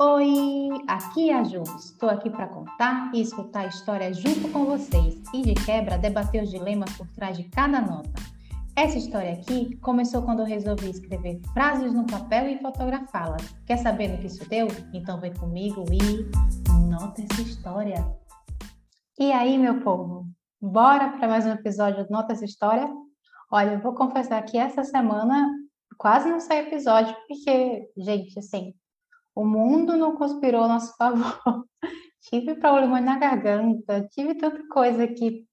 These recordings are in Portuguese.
Oi, aqui é a Ju. Estou aqui para contar e escutar a história junto com vocês e de quebra debater os dilemas por trás de cada nota. Essa história aqui começou quando eu resolvi escrever frases no papel e fotografá-las. Quer saber no que isso deu? Então vem comigo e nota essa história. E aí, meu povo, bora para mais um episódio do Nota essa história? Olha, eu vou confessar que essa semana quase não saiu episódio, porque, gente, assim, o mundo não conspirou a nosso favor. tive problema na garganta, tive tanta coisa que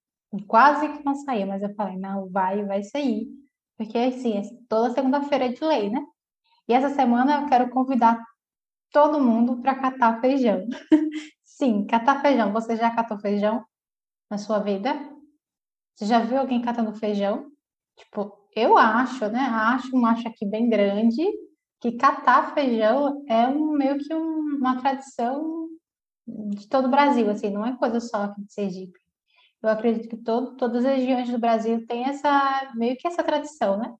quase que não saía, mas eu falei, não, vai, vai sair. Porque, assim, é toda segunda-feira é de lei, né? E essa semana eu quero convidar todo mundo para catar feijão. Sim, catar feijão. Você já catou feijão na sua vida? Você já viu alguém catando feijão? Tipo, eu acho, né? Acho um acho aqui bem grande que catar feijão é um, meio que um, uma tradição de todo o Brasil, assim, não é coisa só aqui de Sergipe. Eu acredito que todo, todas as regiões do Brasil têm essa, meio que essa tradição, né?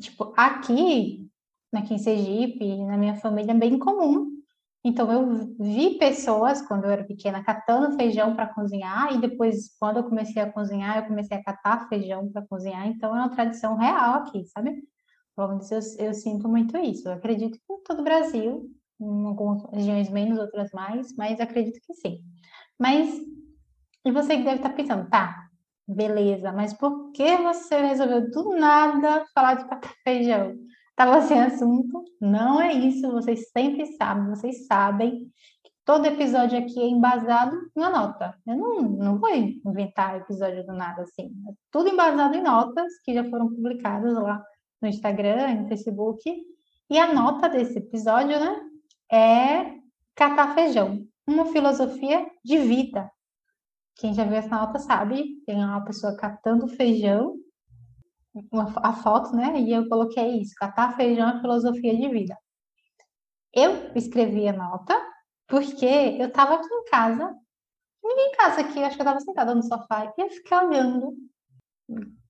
Tipo, aqui, aqui em Sergipe, na minha família, é bem comum. Então, eu vi pessoas, quando eu era pequena, catando feijão para cozinhar, e depois, quando eu comecei a cozinhar, eu comecei a catar feijão para cozinhar. Então, é uma tradição real aqui, sabe? Pelo menos eu, eu sinto muito isso. Eu acredito que em todo o Brasil, em algumas regiões menos, outras mais, mas acredito que sim. Mas, e você que deve estar pensando, tá, beleza, mas por que você resolveu do nada falar de catar feijão? Estava sem assunto? Não é isso, vocês sempre sabem, vocês sabem que todo episódio aqui é embasado na nota. Eu não, não vou inventar episódio do nada assim. É tudo embasado em notas que já foram publicadas lá no Instagram, no Facebook. E a nota desse episódio, né, é catar feijão, uma filosofia de vida. Quem já viu essa nota sabe, tem uma pessoa catando feijão, uma, a foto, né, e eu coloquei isso, catar feijão é filosofia de vida. Eu escrevi a nota porque eu estava aqui em casa, ninguém em casa aqui, acho que eu estava sentada no sofá e eu fiquei olhando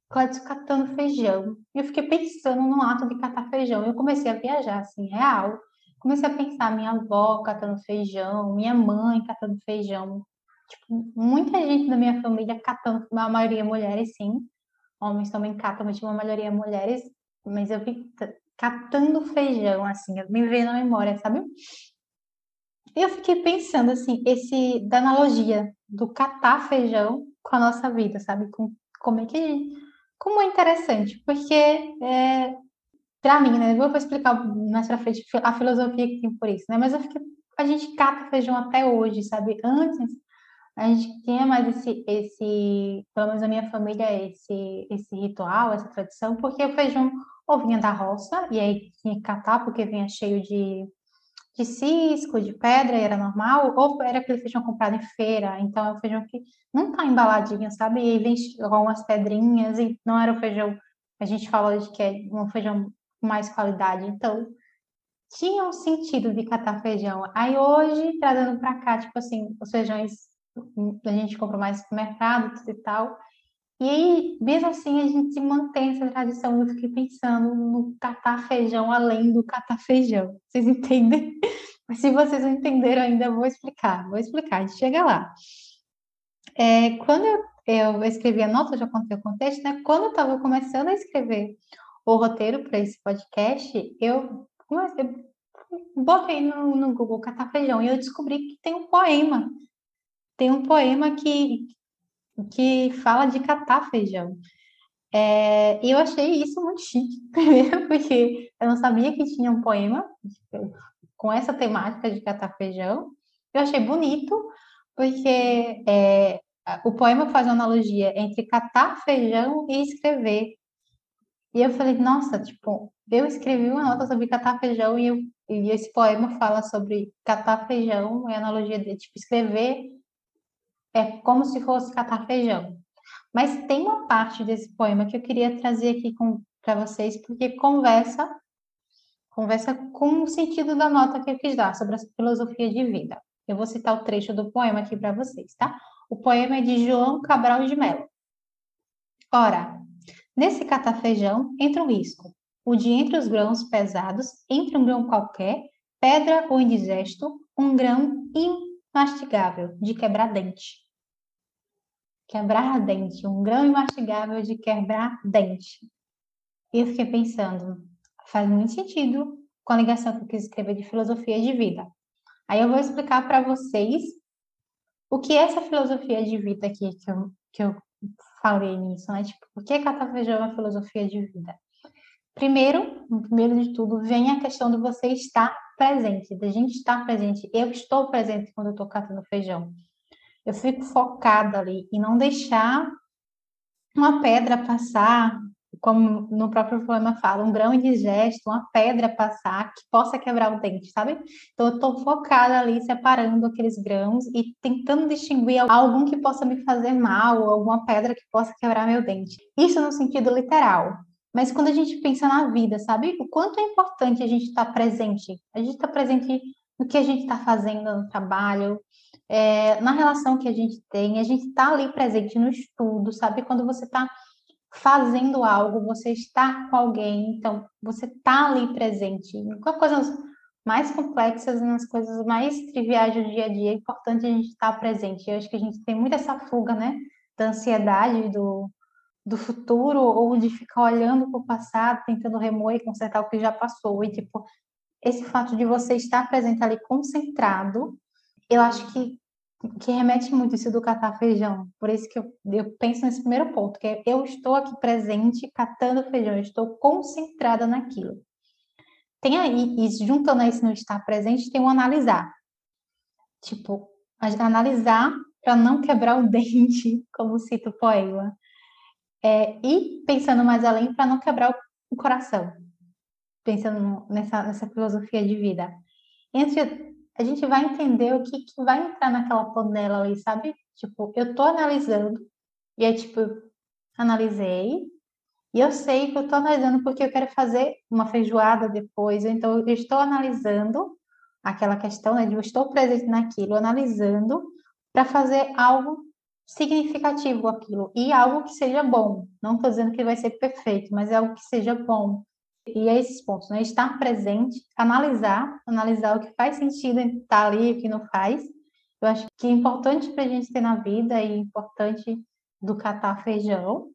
Clédio catando feijão. E eu fiquei pensando no ato de catar feijão. Eu comecei a viajar, assim, real. Comecei a pensar minha avó catando feijão, minha mãe catando feijão. Tipo, muita gente da minha família catando, a maioria mulheres, sim. Homens também catam, mas tipo, uma maioria mulheres. Mas eu vi catando feijão, assim, me veio na memória, sabe? E eu fiquei pensando, assim, esse, da analogia do catar feijão com a nossa vida, sabe? Com como é que a como é interessante, porque é, para mim, né? Eu vou explicar mais pra frente a filosofia que tem por isso, né? Mas eu fiquei, a gente cata feijão até hoje, sabe? Antes a gente tinha mais esse, esse, pelo menos a minha família, esse, esse ritual, essa tradição, porque o feijão ou vinha da roça, e aí tinha que catar porque vinha cheio de de cisco, de pedra, era normal, ou era aquele feijão comprado em feira, então é um feijão que não tá embaladinho, sabe? E vem com umas pedrinhas, e não era o feijão, a gente falou de que é um feijão com mais qualidade, então tinha um sentido de catar feijão. Aí hoje, trazendo para cá, tipo assim, os feijões a gente compra mais no supermercado e tal, e aí, mesmo assim, a gente mantém essa tradição. Eu fiquei pensando no catar feijão além do catar feijão. Vocês entendem? Mas se vocês não entenderam ainda, eu vou explicar. Vou explicar, a gente chega lá. É, quando eu, eu, escrevi a nota, já contei o contexto, né? Quando eu estava começando a escrever o roteiro para esse podcast, eu comecei, botei no, no Google catar feijão e eu descobri que tem um poema. Tem um poema que, que fala de catar feijão. É, e eu achei isso muito chique, primeiro porque eu não sabia que tinha um poema com essa temática de catar feijão. Eu achei bonito, porque é, o poema faz uma analogia entre catar feijão e escrever. E eu falei, nossa, tipo, eu escrevi uma nota sobre catar feijão e, eu, e esse poema fala sobre catar feijão, é analogia de tipo, escrever é como se fosse catar feijão. Mas tem uma parte desse poema que eu queria trazer aqui para vocês, porque conversa conversa com o sentido da nota que eu quis dar sobre a filosofia de vida. Eu vou citar o trecho do poema aqui para vocês, tá? O poema é de João Cabral de Mello. Ora, nesse catafejão entra um risco, o de entre os grãos pesados, entre um grão qualquer, pedra ou indigesto, um grão imastigável de quebrar dente. Quebrar dente, um grão imastigável de quebrar dente. E eu fiquei pensando, faz muito sentido com a ligação que eu quis escrever de filosofia de vida. Aí eu vou explicar para vocês o que é essa filosofia de vida aqui que eu, que eu falei nisso, né? Tipo, por que catafejão é uma filosofia de vida? Primeiro, primeiro de tudo, vem a questão de você estar presente, da gente estar presente. Eu estou presente quando eu estou catando feijão. Eu fico focada ali e não deixar uma pedra passar, como no próprio poema fala, um grão indigesto, uma pedra passar que possa quebrar o dente, sabe? Então eu estou focada ali, separando aqueles grãos e tentando distinguir algum que possa me fazer mal, alguma pedra que possa quebrar meu dente. Isso no sentido literal. Mas quando a gente pensa na vida, sabe? O quanto é importante a gente estar tá presente. A gente está presente no que a gente está fazendo no trabalho, é, na relação que a gente tem, a gente está ali presente no estudo, sabe? Quando você está fazendo algo, você está com alguém, então você está ali presente. Em coisas mais complexas, nas coisas mais triviais do dia a dia, é importante a gente estar presente. Eu acho que a gente tem muito essa fuga, né? Da ansiedade, do, do futuro ou de ficar olhando para o passado, tentando remoer e consertar o que já passou. E, tipo, esse fato de você estar presente ali concentrado, eu acho que, que remete muito isso do catar feijão. Por isso que eu, eu penso nesse primeiro ponto, que é eu estou aqui presente catando feijão, eu estou concentrada naquilo. Tem aí, e juntando a esse no estar presente, tem o analisar. Tipo, analisar para não quebrar o dente, como cita o poema é, e pensando mais além para não quebrar o, o coração, pensando nessa, nessa filosofia de vida. Entre, a gente vai entender o que, que vai entrar naquela panela ali, sabe? Tipo, eu tô analisando, e é tipo, analisei, e eu sei que eu estou analisando porque eu quero fazer uma feijoada depois, então eu estou analisando aquela questão, né, de eu estou presente naquilo, analisando para fazer algo significativo aquilo e algo que seja bom. Não estou dizendo que vai ser perfeito, mas é algo que seja bom. E é esses pontos, né? Estar presente, analisar, analisar o que faz sentido estar ali e o que não faz. Eu acho que é importante para a gente ter na vida e importante do catar feijão.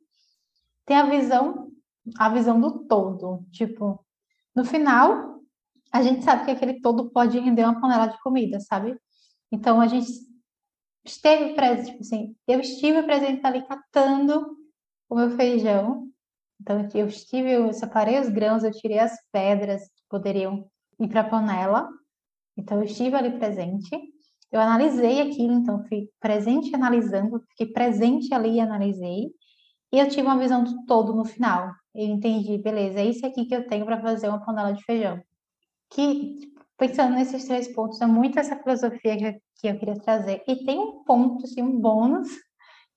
Ter a visão, a visão do todo. Tipo, no final, a gente sabe que aquele todo pode render uma panela de comida, sabe? Então a gente esteve presente, tipo assim, eu estive presente ali catando o meu feijão. Então, eu estive, eu separei os grãos, eu tirei as pedras que poderiam ir para a panela. Então, eu estive ali presente. Eu analisei aquilo, então, fui presente analisando, fiquei presente ali e analisei. E eu tive uma visão do todo no final. Eu entendi, beleza, é isso aqui que eu tenho para fazer uma panela de feijão. Que, pensando nesses três pontos, é muito essa filosofia que que eu queria trazer. E tem um ponto, assim, um bônus,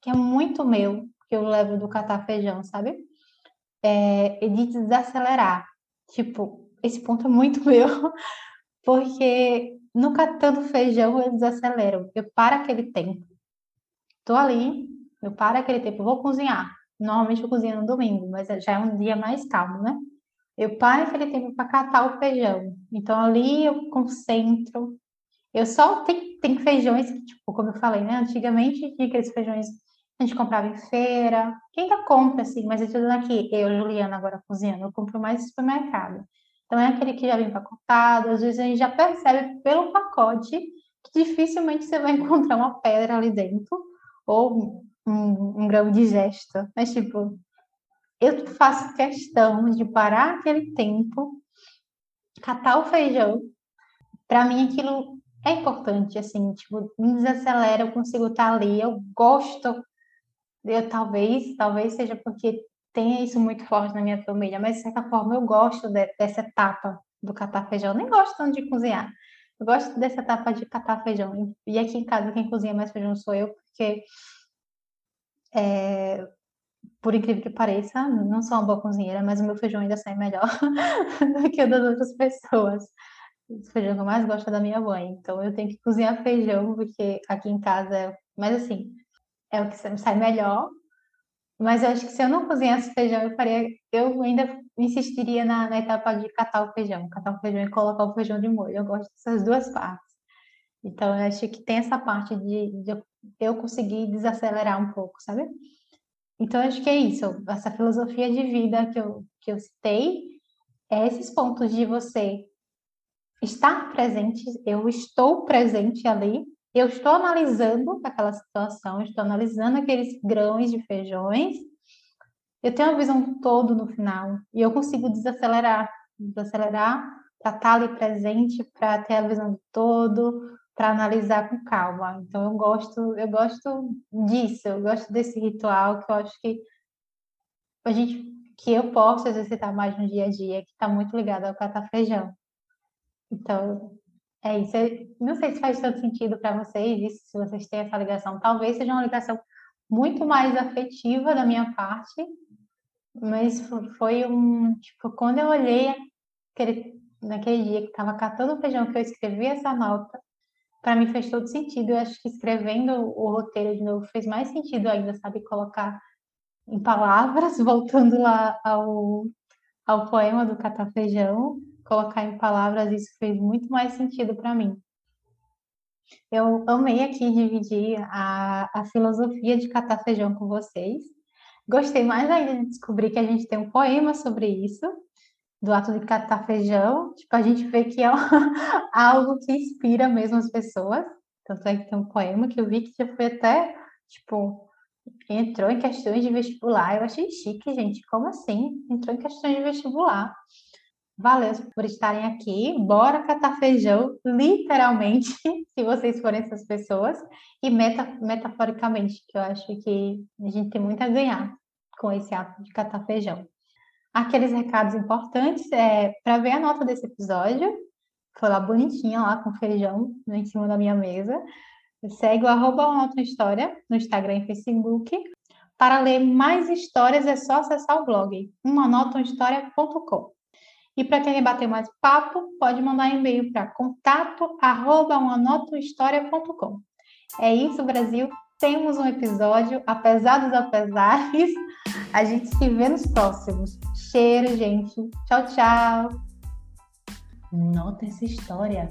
que é muito meu, que eu levo do catar feijão, sabe? É, de desacelerar. Tipo, esse ponto é muito meu, porque no catando feijão eu desacelero. Eu paro aquele tempo. Tô ali, eu paro aquele tempo, vou cozinhar. Normalmente eu cozinho no domingo, mas já é um dia mais calmo, né? Eu paro aquele tempo para catar o feijão. Então ali eu concentro, eu só tem, tem feijões que, tipo, como eu falei, né? Antigamente tinha aqueles feijões a gente comprava em feira, que ainda compra, assim, mas tô dizendo aqui, eu, Juliana, agora cozinhando, eu compro mais no supermercado. Então é aquele que já vem empacotado, às vezes a gente já percebe pelo pacote que dificilmente você vai encontrar uma pedra ali dentro, ou um, um grão de gesta. Mas, tipo, eu faço questão de parar aquele tempo, catar o feijão. Para mim, aquilo é importante, assim, tipo, me desacelera, eu consigo estar ali, eu gosto, eu talvez, talvez seja porque tenha isso muito forte na minha família, mas de certa forma eu gosto de, dessa etapa do catar feijão, nem gosto tanto de cozinhar, eu gosto dessa etapa de catar feijão, e aqui em casa quem cozinha mais feijão sou eu, porque, é, por incrível que pareça, não sou uma boa cozinheira, mas o meu feijão ainda sai melhor do que o das outras pessoas o feijão que eu mais gosto é da minha mãe. Então eu tenho que cozinhar feijão, porque aqui em casa. Mas assim, é o que sai melhor. Mas eu acho que se eu não cozinhasse feijão, eu faria, eu ainda insistiria na, na etapa de catar o feijão, catar o feijão e colocar o feijão de molho. Eu gosto dessas duas partes. Então, eu acho que tem essa parte de, de eu conseguir desacelerar um pouco, sabe? Então, acho que é isso, essa filosofia de vida que eu, que eu citei, é esses pontos de você estar presente, eu estou presente ali, eu estou analisando aquela situação, estou analisando aqueles grãos de feijões, eu tenho a visão do todo no final, e eu consigo desacelerar, desacelerar para estar ali presente, para ter a visão do todo, para analisar com calma. Então eu gosto, eu gosto disso, eu gosto desse ritual que eu acho que a gente que eu posso exercitar mais no dia a dia, que está muito ligado ao catar feijão. Então, é isso. Eu não sei se faz todo sentido para vocês, isso, se vocês têm essa ligação. Talvez seja uma ligação muito mais afetiva da minha parte, mas foi um. Tipo, quando eu olhei aquele, naquele dia que estava catando o feijão, que eu escrevi essa nota, para mim fez todo sentido. Eu acho que escrevendo o roteiro de novo fez mais sentido ainda, sabe? Colocar em palavras, voltando lá ao, ao poema do Catafejão, colocar em palavras, isso fez muito mais sentido para mim. Eu amei aqui dividir a, a filosofia de Catafejão com vocês. Gostei mais ainda de descobrir que a gente tem um poema sobre isso do ato de catar feijão, tipo, a gente vê que é algo que inspira mesmo as pessoas. Tanto é que tem um poema que eu vi que já foi até, tipo, entrou em questões de vestibular. Eu achei chique, gente. Como assim? Entrou em questões de vestibular. Valeu por estarem aqui. Bora catar feijão, literalmente, se vocês forem essas pessoas, e meta, metaforicamente, que eu acho que a gente tem muito a ganhar com esse ato de catar feijão aqueles recados importantes é para ver a nota desse episódio. Foi lá bonitinha, lá com feijão em cima da minha mesa. Segue o arroba História no Instagram e Facebook. Para ler mais histórias é só acessar o blog umanotahistoria.com. E para quem bater mais papo, pode mandar e-mail para contato arroba É isso, Brasil. Temos um episódio, apesar dos apesares. A gente se vê nos próximos. Cheiro, gente. Tchau, tchau. Nota essa história.